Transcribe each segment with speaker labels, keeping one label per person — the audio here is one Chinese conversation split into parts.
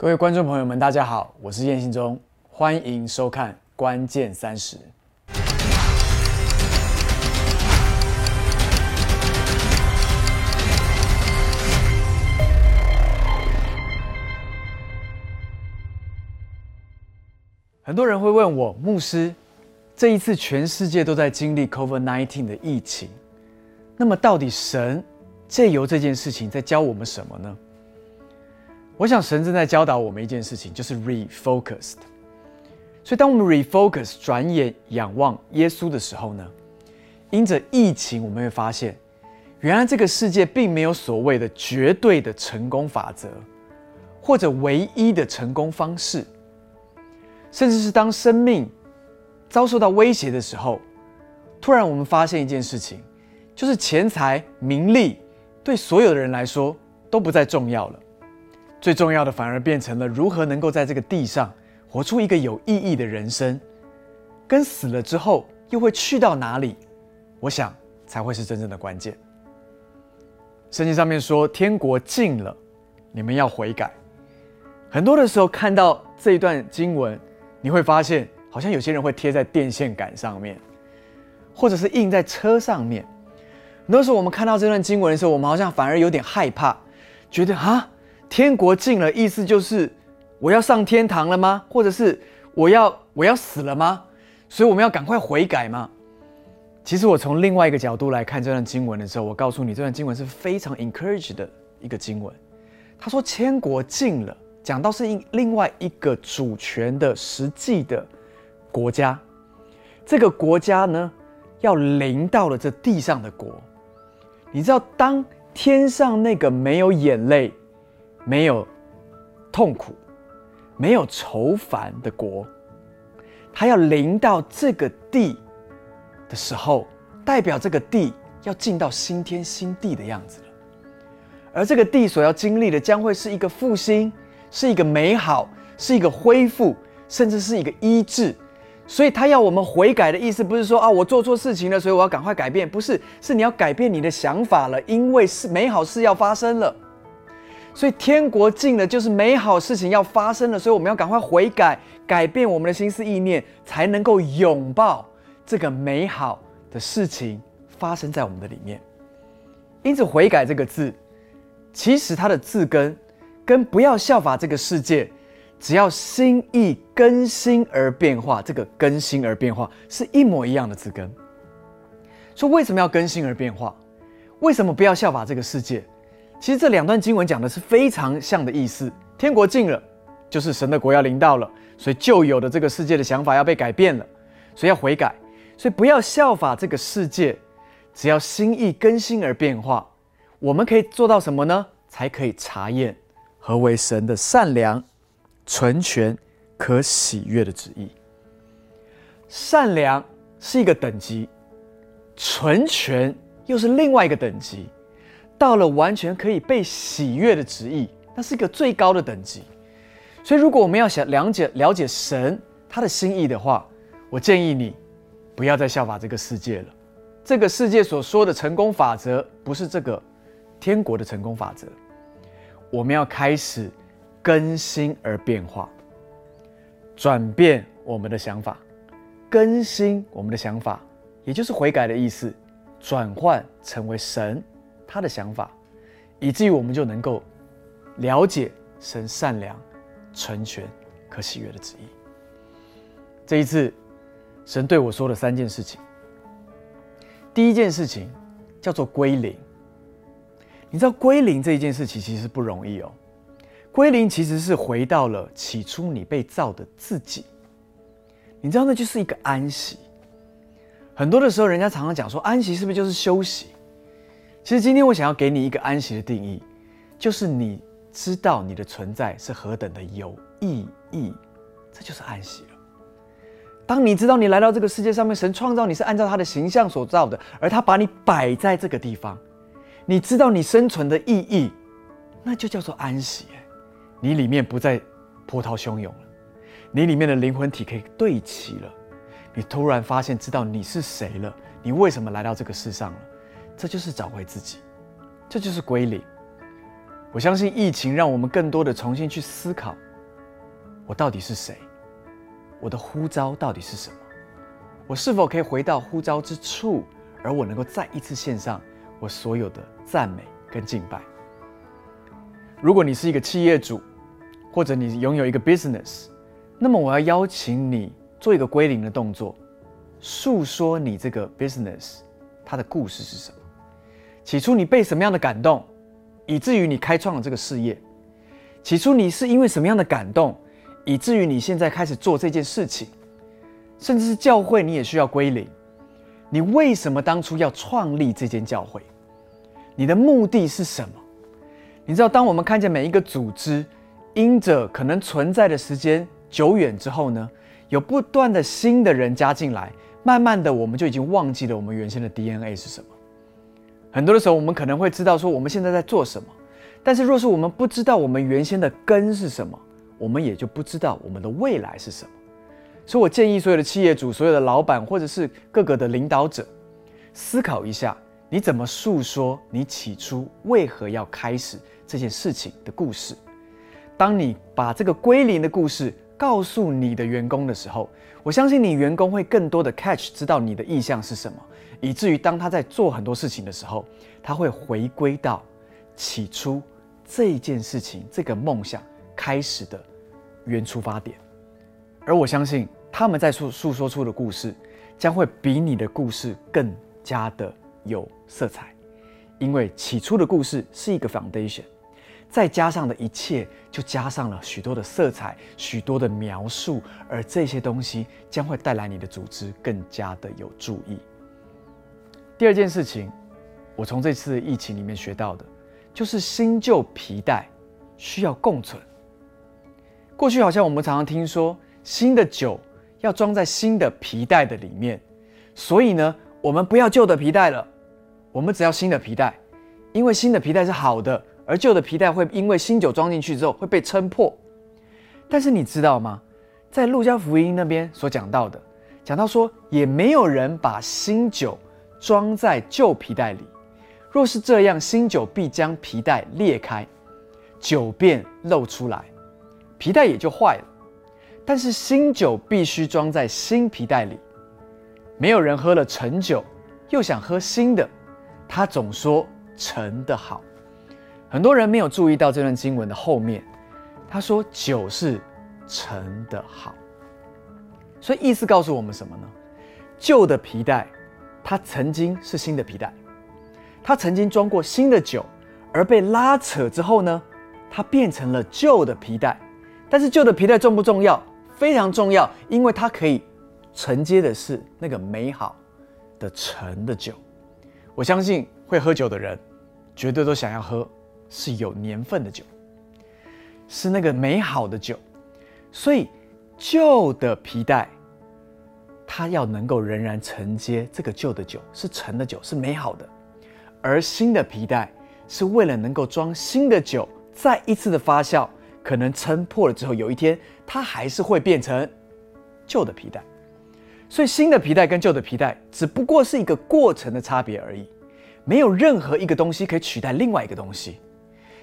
Speaker 1: 各位观众朋友们，大家好，我是燕信忠，欢迎收看《关键三十》。很多人会问我，牧师，这一次全世界都在经历 COVID-19 的疫情，那么到底神借由这件事情在教我们什么呢？我想神正在教导我们一件事情，就是 refocused。所以，当我们 refocus 转眼仰望耶稣的时候呢，因着疫情，我们会发现，原来这个世界并没有所谓的绝对的成功法则，或者唯一的成功方式。甚至是当生命遭受到威胁的时候，突然我们发现一件事情，就是钱财、名利对所有的人来说都不再重要了。最重要的反而变成了如何能够在这个地上活出一个有意义的人生，跟死了之后又会去到哪里，我想才会是真正的关键。圣经上面说：“天国近了，你们要悔改。”很多的时候看到这一段经文。你会发现，好像有些人会贴在电线杆上面，或者是印在车上面。很多时候，我们看到这段经文的时候，我们好像反而有点害怕，觉得啊，天国近了，意思就是我要上天堂了吗？或者是我要我要死了吗？所以我们要赶快悔改吗？其实我从另外一个角度来看这段经文的时候，我告诉你，这段经文是非常 encourage 的一个经文。他说：“天国近了。”讲到是另另外一个主权的实际的国家，这个国家呢要临到了这地上的国。你知道，当天上那个没有眼泪、没有痛苦、没有愁烦的国，他要临到这个地的时候，代表这个地要进到新天新地的样子了。而这个地所要经历的，将会是一个复兴。是一个美好，是一个恢复，甚至是一个医治。所以他要我们悔改的意思，不是说啊，我做错事情了，所以我要赶快改变，不是，是你要改变你的想法了，因为是美好事要发生了。所以天国近了，就是美好事情要发生了，所以我们要赶快悔改，改变我们的心思意念，才能够拥抱这个美好的事情发生在我们的里面。因此，悔改这个字，其实它的字根。跟不要效法这个世界，只要心意更新而变化，这个更新而变化是一模一样的字根。说为什么要更新而变化？为什么不要效法这个世界？其实这两段经文讲的是非常像的意思。天国近了，就是神的国要临到了，所以旧有的这个世界的想法要被改变了，所以要悔改。所以不要效法这个世界，只要心意更新而变化，我们可以做到什么呢？才可以查验。何为神的善良、纯全、可喜悦的旨意？善良是一个等级，纯全又是另外一个等级。到了完全可以被喜悦的旨意，那是一个最高的等级。所以，如果我们要想了解了解神他的心意的话，我建议你不要再效法这个世界了。这个世界所说的成功法则，不是这个天国的成功法则。我们要开始更新而变化，转变我们的想法，更新我们的想法，也就是悔改的意思，转换成为神他的想法，以至于我们就能够了解神善良、成全、可喜悦的旨意。这一次，神对我说了三件事情。第一件事情叫做归零。你知道归零这一件事情其实不容易哦。归零其实是回到了起初你被造的自己。你知道那就是一个安息。很多的时候，人家常常讲说安息是不是就是休息？其实今天我想要给你一个安息的定义，就是你知道你的存在是何等的有意义，这就是安息了。当你知道你来到这个世界上面，神创造你是按照他的形象所造的，而他把你摆在这个地方。你知道你生存的意义，那就叫做安息。你里面不再波涛汹涌了，你里面的灵魂体可以对齐了。你突然发现，知道你是谁了，你为什么来到这个世上了？这就是找回自己，这就是归零。我相信疫情让我们更多的重新去思考我到底是谁？我的呼召到底是什么？我是否可以回到呼召之处，而我能够再一次献上我所有的赞美跟敬拜？如果你是一个企业主，或者你拥有一个 business，那么我要邀请你做一个归零的动作，诉说你这个 business 它的故事是什么？起初你被什么样的感动，以至于你开创了这个事业？起初你是因为什么样的感动，以至于你现在开始做这件事情？甚至是教会，你也需要归零。你为什么当初要创立这间教会？你的目的是什么？你知道，当我们看见每一个组织，因着可能存在的时间久远之后呢，有不断的新的人加进来，慢慢的我们就已经忘记了我们原先的 DNA 是什么。很多的时候，我们可能会知道说我们现在在做什么，但是若是我们不知道我们原先的根是什么，我们也就不知道我们的未来是什么。所以我建议所有的企业主、所有的老板或者是各个的领导者，思考一下，你怎么诉说你起初为何要开始。这件事情的故事，当你把这个归零的故事告诉你的员工的时候，我相信你员工会更多的 catch 知道你的意向是什么，以至于当他在做很多事情的时候，他会回归到起初这件事情、这个梦想开始的原出发点。而我相信他们在诉诉说出的故事，将会比你的故事更加的有色彩，因为起初的故事是一个 foundation。再加上的一切，就加上了许多的色彩、许多的描述，而这些东西将会带来你的组织更加的有注意。第二件事情，我从这次疫情里面学到的，就是新旧皮带需要共存。过去好像我们常常听说，新的酒要装在新的皮带的里面，所以呢，我们不要旧的皮带了，我们只要新的皮带，因为新的皮带是好的。而旧的皮带会因为新酒装进去之后会被撑破，但是你知道吗？在路加福音那边所讲到的，讲到说也没有人把新酒装在旧皮带里，若是这样，新酒必将皮带裂开，酒便漏出来，皮带也就坏了。但是新酒必须装在新皮带里，没有人喝了陈酒又想喝新的，他总说陈的好。很多人没有注意到这段经文的后面，他说酒是陈的好，所以意思告诉我们什么呢？旧的皮带，它曾经是新的皮带，它曾经装过新的酒，而被拉扯之后呢，它变成了旧的皮带。但是旧的皮带重不重要？非常重要，因为它可以承接的是那个美好的陈的酒。我相信会喝酒的人，绝对都想要喝。是有年份的酒，是那个美好的酒，所以旧的皮带，它要能够仍然承接这个旧的酒，是陈的酒，是美好的；而新的皮带是为了能够装新的酒，再一次的发酵，可能撑破了之后，有一天它还是会变成旧的皮带。所以新的皮带跟旧的皮带只不过是一个过程的差别而已，没有任何一个东西可以取代另外一个东西。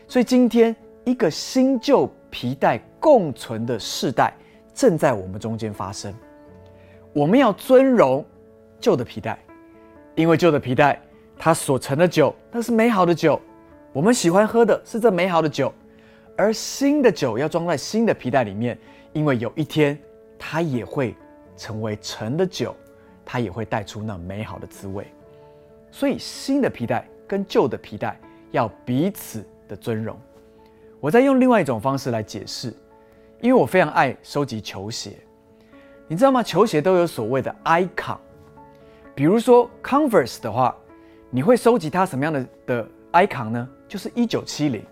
Speaker 1: 所以今天，一个新旧皮带共存的世代正在我们中间发生。我们要尊荣旧的皮带，因为旧的皮带它所盛的酒那是美好的酒，我们喜欢喝的是这美好的酒。而新的酒要装在新的皮带里面，因为有一天它也会成为陈的酒，它也会带出那美好的滋味。所以新的皮带跟旧的皮带要彼此。的尊荣，我在用另外一种方式来解释，因为我非常爱收集球鞋，你知道吗？球鞋都有所谓的 icon，比如说 Converse 的话，你会收集它什么样的的 icon 呢？就是一九七零，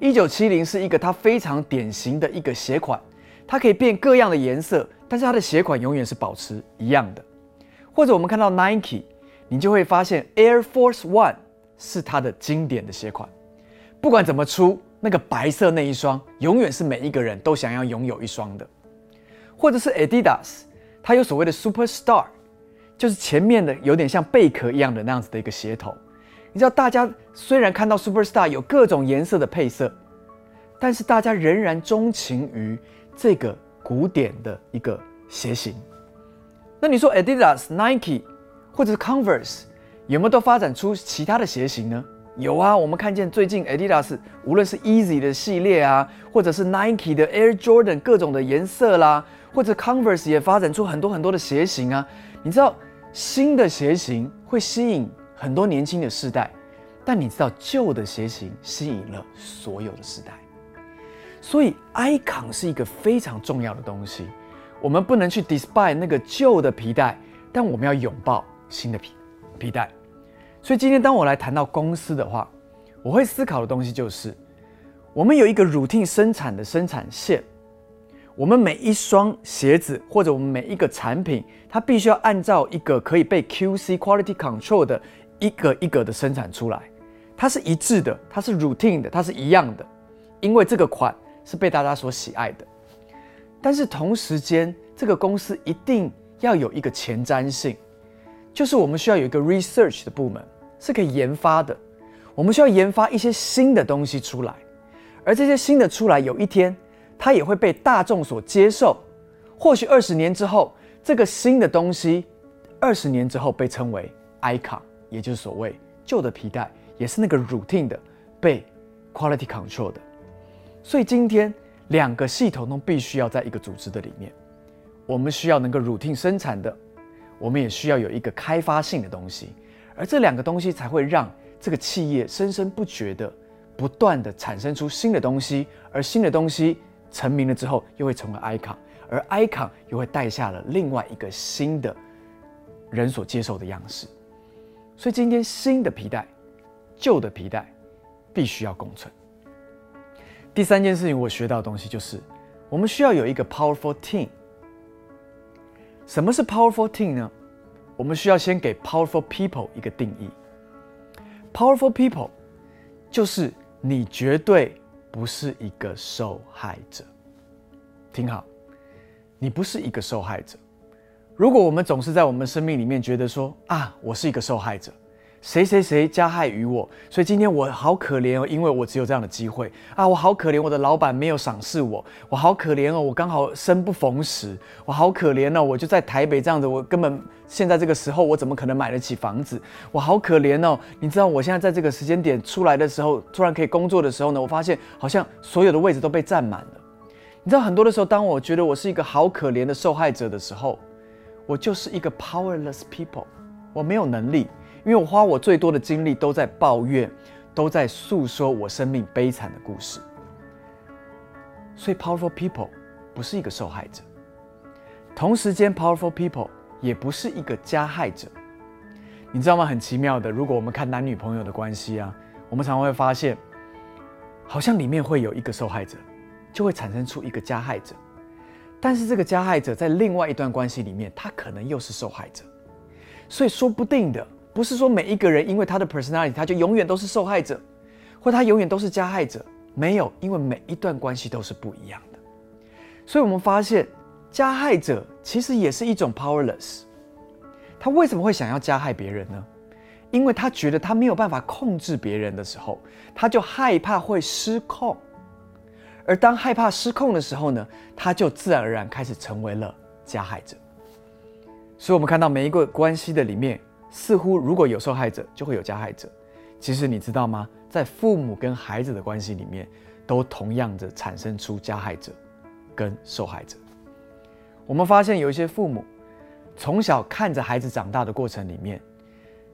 Speaker 1: 一九七零是一个它非常典型的一个鞋款，它可以变各样的颜色，但是它的鞋款永远是保持一样的。或者我们看到 Nike，你就会发现 Air Force One 是它的经典的鞋款。不管怎么出，那个白色那一双永远是每一个人都想要拥有一双的，或者是 Adidas，它有所谓的 Superstar，就是前面的有点像贝壳一样的那样子的一个鞋头。你知道，大家虽然看到 Superstar 有各种颜色的配色，但是大家仍然钟情于这个古典的一个鞋型。那你说 Adidas、Nike 或者是 Converse 有没有都发展出其他的鞋型呢？有啊，我们看见最近 Adidas 无论是 Easy 的系列啊，或者是 Nike 的 Air Jordan 各种的颜色啦，或者 Converse 也发展出很多很多的鞋型啊。你知道新的鞋型会吸引很多年轻的世代，但你知道旧的鞋型吸引了所有的世代。所以 icon 是一个非常重要的东西，我们不能去 despise 那个旧的皮带，但我们要拥抱新的皮皮带。所以今天当我来谈到公司的话，我会思考的东西就是，我们有一个 routine 生产的生产线，我们每一双鞋子或者我们每一个产品，它必须要按照一个可以被 QC quality control 的一个一个的生产出来，它是一致的，它是 routine 的，它是一样的，因为这个款是被大家所喜爱的。但是同时间，这个公司一定要有一个前瞻性，就是我们需要有一个 research 的部门。是可以研发的，我们需要研发一些新的东西出来，而这些新的出来，有一天它也会被大众所接受。或许二十年之后，这个新的东西，二十年之后被称为 icon，也就是所谓旧的皮带，也是那个 routine 的被 quality control 的。所以今天两个系统都必须要在一个组织的里面，我们需要能够 routine 生产的，我们也需要有一个开发性的东西。而这两个东西才会让这个企业生生不绝的、不断的产生出新的东西，而新的东西成名了之后，又会成为 icon，而 icon 又会带下了另外一个新的人所接受的样式。所以今天新的皮带、旧的皮带必须要共存。第三件事情我学到的东西就是，我们需要有一个 powerful team。什么是 powerful team 呢？我们需要先给 powerful people 一个定义。powerful people 就是你绝对不是一个受害者。听好，你不是一个受害者。如果我们总是在我们生命里面觉得说啊，我是一个受害者。谁谁谁加害于我，所以今天我好可怜哦，因为我只有这样的机会啊！我好可怜，我的老板没有赏识我，我好可怜哦，我刚好生不逢时，我好可怜哦，我就在台北这样子，我根本现在这个时候我怎么可能买得起房子？我好可怜哦！你知道我现在在这个时间点出来的时候，突然可以工作的时候呢，我发现好像所有的位置都被占满了。你知道很多的时候，当我觉得我是一个好可怜的受害者的时候，我就是一个 powerless people，我没有能力。因为我花我最多的精力都在抱怨，都在诉说我生命悲惨的故事，所以 powerful people 不是一个受害者，同时间 powerful people 也不是一个加害者，你知道吗？很奇妙的，如果我们看男女朋友的关系啊，我们常常会发现，好像里面会有一个受害者，就会产生出一个加害者，但是这个加害者在另外一段关系里面，他可能又是受害者，所以说不定的。不是说每一个人因为他的 personality，他就永远都是受害者，或他永远都是加害者。没有，因为每一段关系都是不一样的。所以我们发现，加害者其实也是一种 powerless。他为什么会想要加害别人呢？因为他觉得他没有办法控制别人的时候，他就害怕会失控。而当害怕失控的时候呢，他就自然而然开始成为了加害者。所以，我们看到每一个关系的里面。似乎如果有受害者，就会有加害者。其实你知道吗？在父母跟孩子的关系里面，都同样的产生出加害者跟受害者。我们发现有一些父母，从小看着孩子长大的过程里面，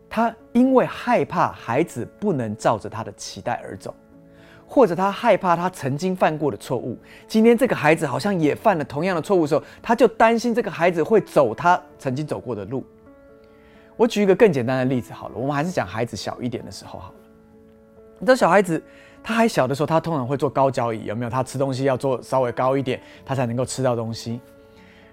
Speaker 1: 他因为害怕孩子不能照着他的期待而走，或者他害怕他曾经犯过的错误，今天这个孩子好像也犯了同样的错误的时候，他就担心这个孩子会走他曾经走过的路。我举一个更简单的例子好了，我们还是讲孩子小一点的时候好了。你知道小孩子他还小的时候，他通常会坐高脚椅，有没有？他吃东西要坐稍微高一点，他才能够吃到东西。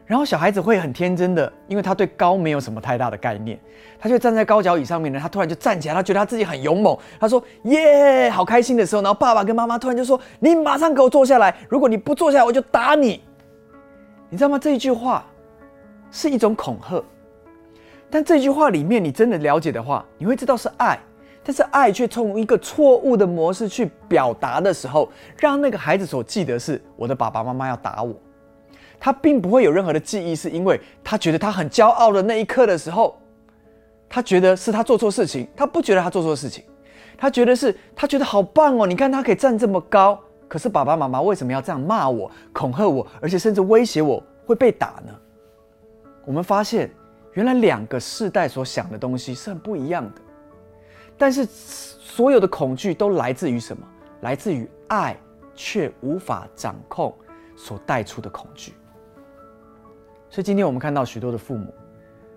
Speaker 1: 然后小孩子会很天真的，因为他对高没有什么太大的概念，他就站在高脚椅上面呢，他突然就站起来，他觉得他自己很勇猛，他说耶，好开心的时候，然后爸爸跟妈妈突然就说：“你马上给我坐下来，如果你不坐下来，我就打你。”你知道吗？这一句话是一种恐吓。但这句话里面，你真的了解的话，你会知道是爱，但是爱却从一个错误的模式去表达的时候，让那个孩子所记得是我的爸爸妈妈要打我，他并不会有任何的记忆，是因为他觉得他很骄傲的那一刻的时候，他觉得是他做错事情，他不觉得他做错事情，他觉得是他觉得好棒哦！你看他可以站这么高，可是爸爸妈妈为什么要这样骂我、恐吓我，而且甚至威胁我会被打呢？我们发现，原来两个世代所想的东西是很不一样的，但是所有的恐惧都来自于什么？来自于爱却无法掌控所带出的恐惧。所以今天我们看到许多的父母，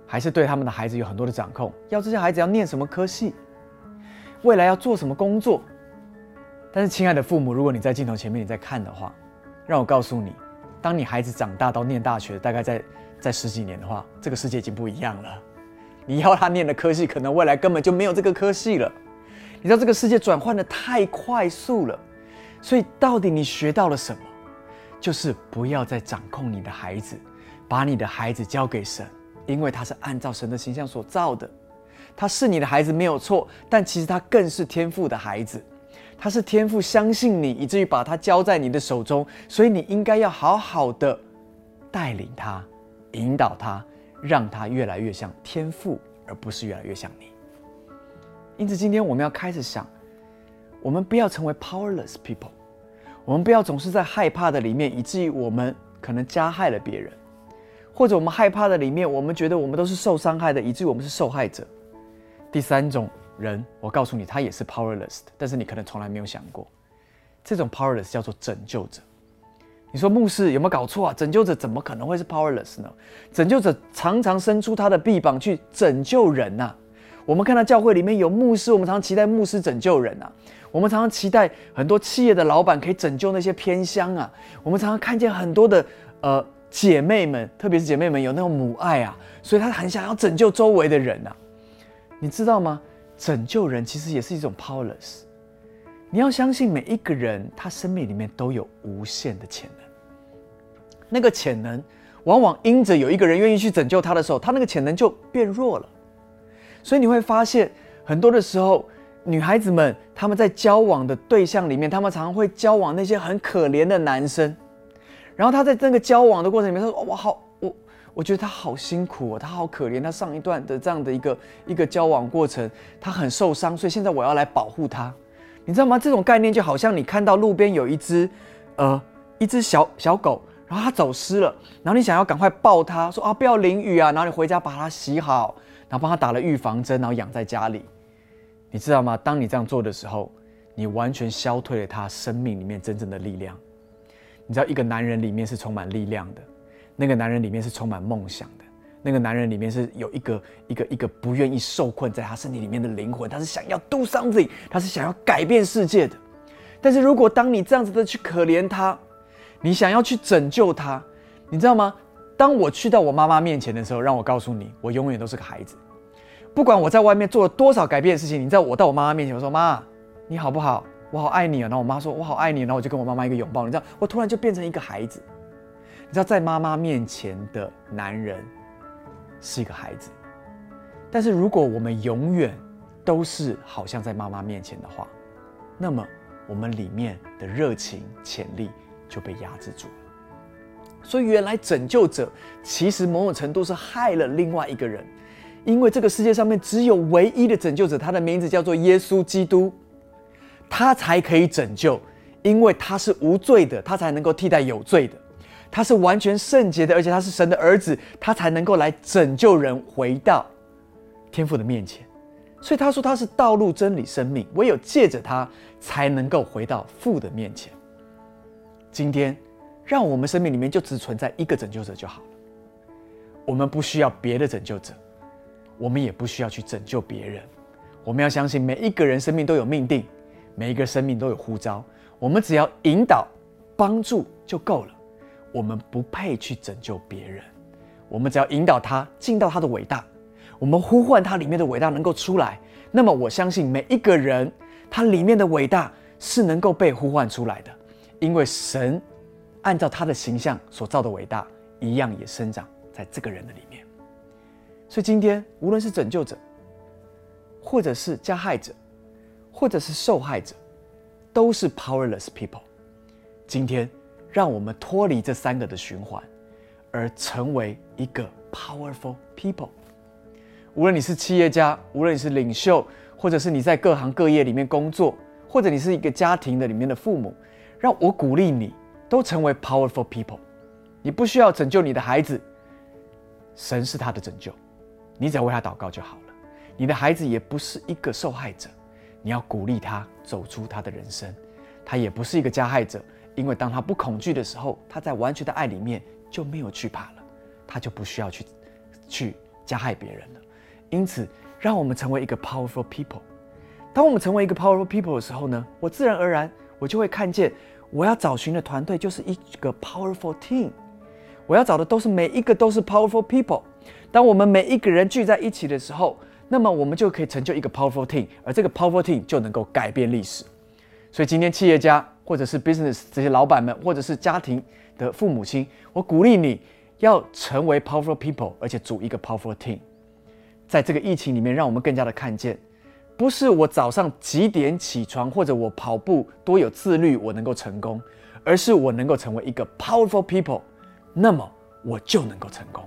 Speaker 1: 还是对他们的孩子有很多的掌控，要这些孩子要念什么科系，未来要做什么工作。但是，亲爱的父母，如果你在镜头前面你在看的话，让我告诉你，当你孩子长大到念大学，大概在在十几年的话，这个世界已经不一样了。你要他念的科系，可能未来根本就没有这个科系了。你知道这个世界转换的太快速了，所以到底你学到了什么？就是不要再掌控你的孩子，把你的孩子交给神，因为他是按照神的形象所造的。他是你的孩子没有错，但其实他更是天赋的孩子。他是天赋相信你，以至于把他交在你的手中，所以你应该要好好的带领他。引导他，让他越来越像天赋，而不是越来越像你。因此，今天我们要开始想，我们不要成为 powerless people，我们不要总是在害怕的里面，以至于我们可能加害了别人，或者我们害怕的里面，我们觉得我们都是受伤害的，以至于我们是受害者。第三种人，我告诉你，他也是 powerless，但是你可能从来没有想过，这种 powerless 叫做拯救者。你说牧师有没有搞错啊？拯救者怎么可能会是 powerless 呢？拯救者常常伸出他的臂膀去拯救人呐。我们看到教会里面有牧师，我们常常期待牧师拯救人呐。我们常常期待很多企业的老板可以拯救那些偏乡啊。我们常常看见很多的呃姐妹们，特别是姐妹们有那种母爱啊，所以她很想要拯救周围的人呐。你知道吗？拯救人其实也是一种 powerless。你要相信每一个人，他生命里面都有无限的潜能。那个潜能，往往因着有一个人愿意去拯救他的时候，他那个潜能就变弱了。所以你会发现，很多的时候，女孩子们他们在交往的对象里面，他们常常会交往那些很可怜的男生。然后他在那个交往的过程里面，他说：“我好，我我觉得他好辛苦哦，他好可怜。他上一段的这样的一个一个交往过程，他很受伤，所以现在我要来保护他。”你知道吗？这种概念就好像你看到路边有一只，呃，一只小小狗，然后它走失了，然后你想要赶快抱它，说啊不要淋雨啊，然后你回家把它洗好，然后帮它打了预防针，然后养在家里。你知道吗？当你这样做的时候，你完全消退了它生命里面真正的力量。你知道，一个男人里面是充满力量的，那个男人里面是充满梦想的。那个男人里面是有一个一个一个不愿意受困在他身体里面的灵魂，他是想要 do something，他是想要改变世界的。但是如果当你这样子的去可怜他，你想要去拯救他，你知道吗？当我去到我妈妈面前的时候，让我告诉你，我永远都是个孩子。不管我在外面做了多少改变的事情，你知道我到我妈妈面前，我说妈，你好不好？我好爱你啊。然后我妈说我好爱你，然后我就跟我妈妈一个拥抱。你知道，我突然就变成一个孩子。你知道，在妈妈面前的男人。是一个孩子，但是如果我们永远都是好像在妈妈面前的话，那么我们里面的热情潜力就被压制住了。所以，原来拯救者其实某种程度是害了另外一个人，因为这个世界上面只有唯一的拯救者，他的名字叫做耶稣基督，他才可以拯救，因为他是无罪的，他才能够替代有罪的。他是完全圣洁的，而且他是神的儿子，他才能够来拯救人回到天父的面前。所以他说他是道路、真理、生命，唯有借着他才能够回到父的面前。今天，让我们生命里面就只存在一个拯救者就好了。我们不需要别的拯救者，我们也不需要去拯救别人。我们要相信每一个人生命都有命定，每一个生命都有呼召，我们只要引导、帮助就够了。我们不配去拯救别人，我们只要引导他进到他的伟大，我们呼唤他里面的伟大能够出来，那么我相信每一个人他里面的伟大是能够被呼唤出来的，因为神按照他的形象所造的伟大一样也生长在这个人的里面。所以今天无论是拯救者，或者是加害者，或者是受害者，都是 powerless people。今天。让我们脱离这三个的循环，而成为一个 powerful people。无论你是企业家，无论你是领袖，或者是你在各行各业里面工作，或者你是一个家庭的里面的父母，让我鼓励你都成为 powerful people。你不需要拯救你的孩子，神是他的拯救，你只要为他祷告就好了。你的孩子也不是一个受害者，你要鼓励他走出他的人生。他也不是一个加害者，因为当他不恐惧的时候，他在完全的爱里面就没有惧怕了，他就不需要去去加害别人了。因此，让我们成为一个 powerful people。当我们成为一个 powerful people 的时候呢，我自然而然我就会看见，我要找寻的团队就是一个 powerful team。我要找的都是每一个都是 powerful people。当我们每一个人聚在一起的时候，那么我们就可以成就一个 powerful team，而这个 powerful team 就能够改变历史。所以今天企业家或者是 business 这些老板们，或者是家庭的父母亲，我鼓励你要成为 powerful people，而且组一个 powerful team。在这个疫情里面，让我们更加的看见，不是我早上几点起床，或者我跑步多有自律，我能够成功，而是我能够成为一个 powerful people，那么我就能够成功。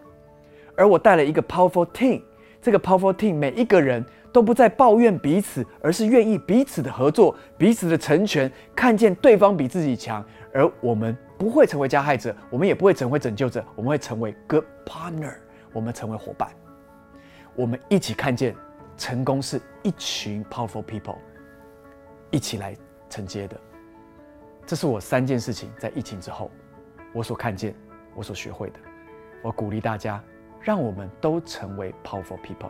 Speaker 1: 而我带了一个 powerful team，这个 powerful team 每一个人都不再抱怨彼此，而是愿意彼此的合作，彼此的成全，看见对方比自己强，而我们不会成为加害者，我们也不会成为拯救者，我们会成为 good partner，我们成为伙伴。我们一起看见，成功是一群 powerful people 一起来承接的。这是我三件事情在疫情之后我所看见、我所学会的。我鼓励大家，让我们都成为 powerful people，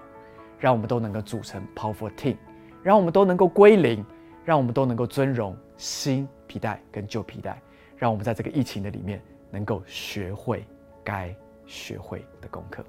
Speaker 1: 让我们都能够组成 powerful team，让我们都能够归零，让我们都能够尊荣新皮带跟旧皮带，让我们在这个疫情的里面能够学会该学会的功课。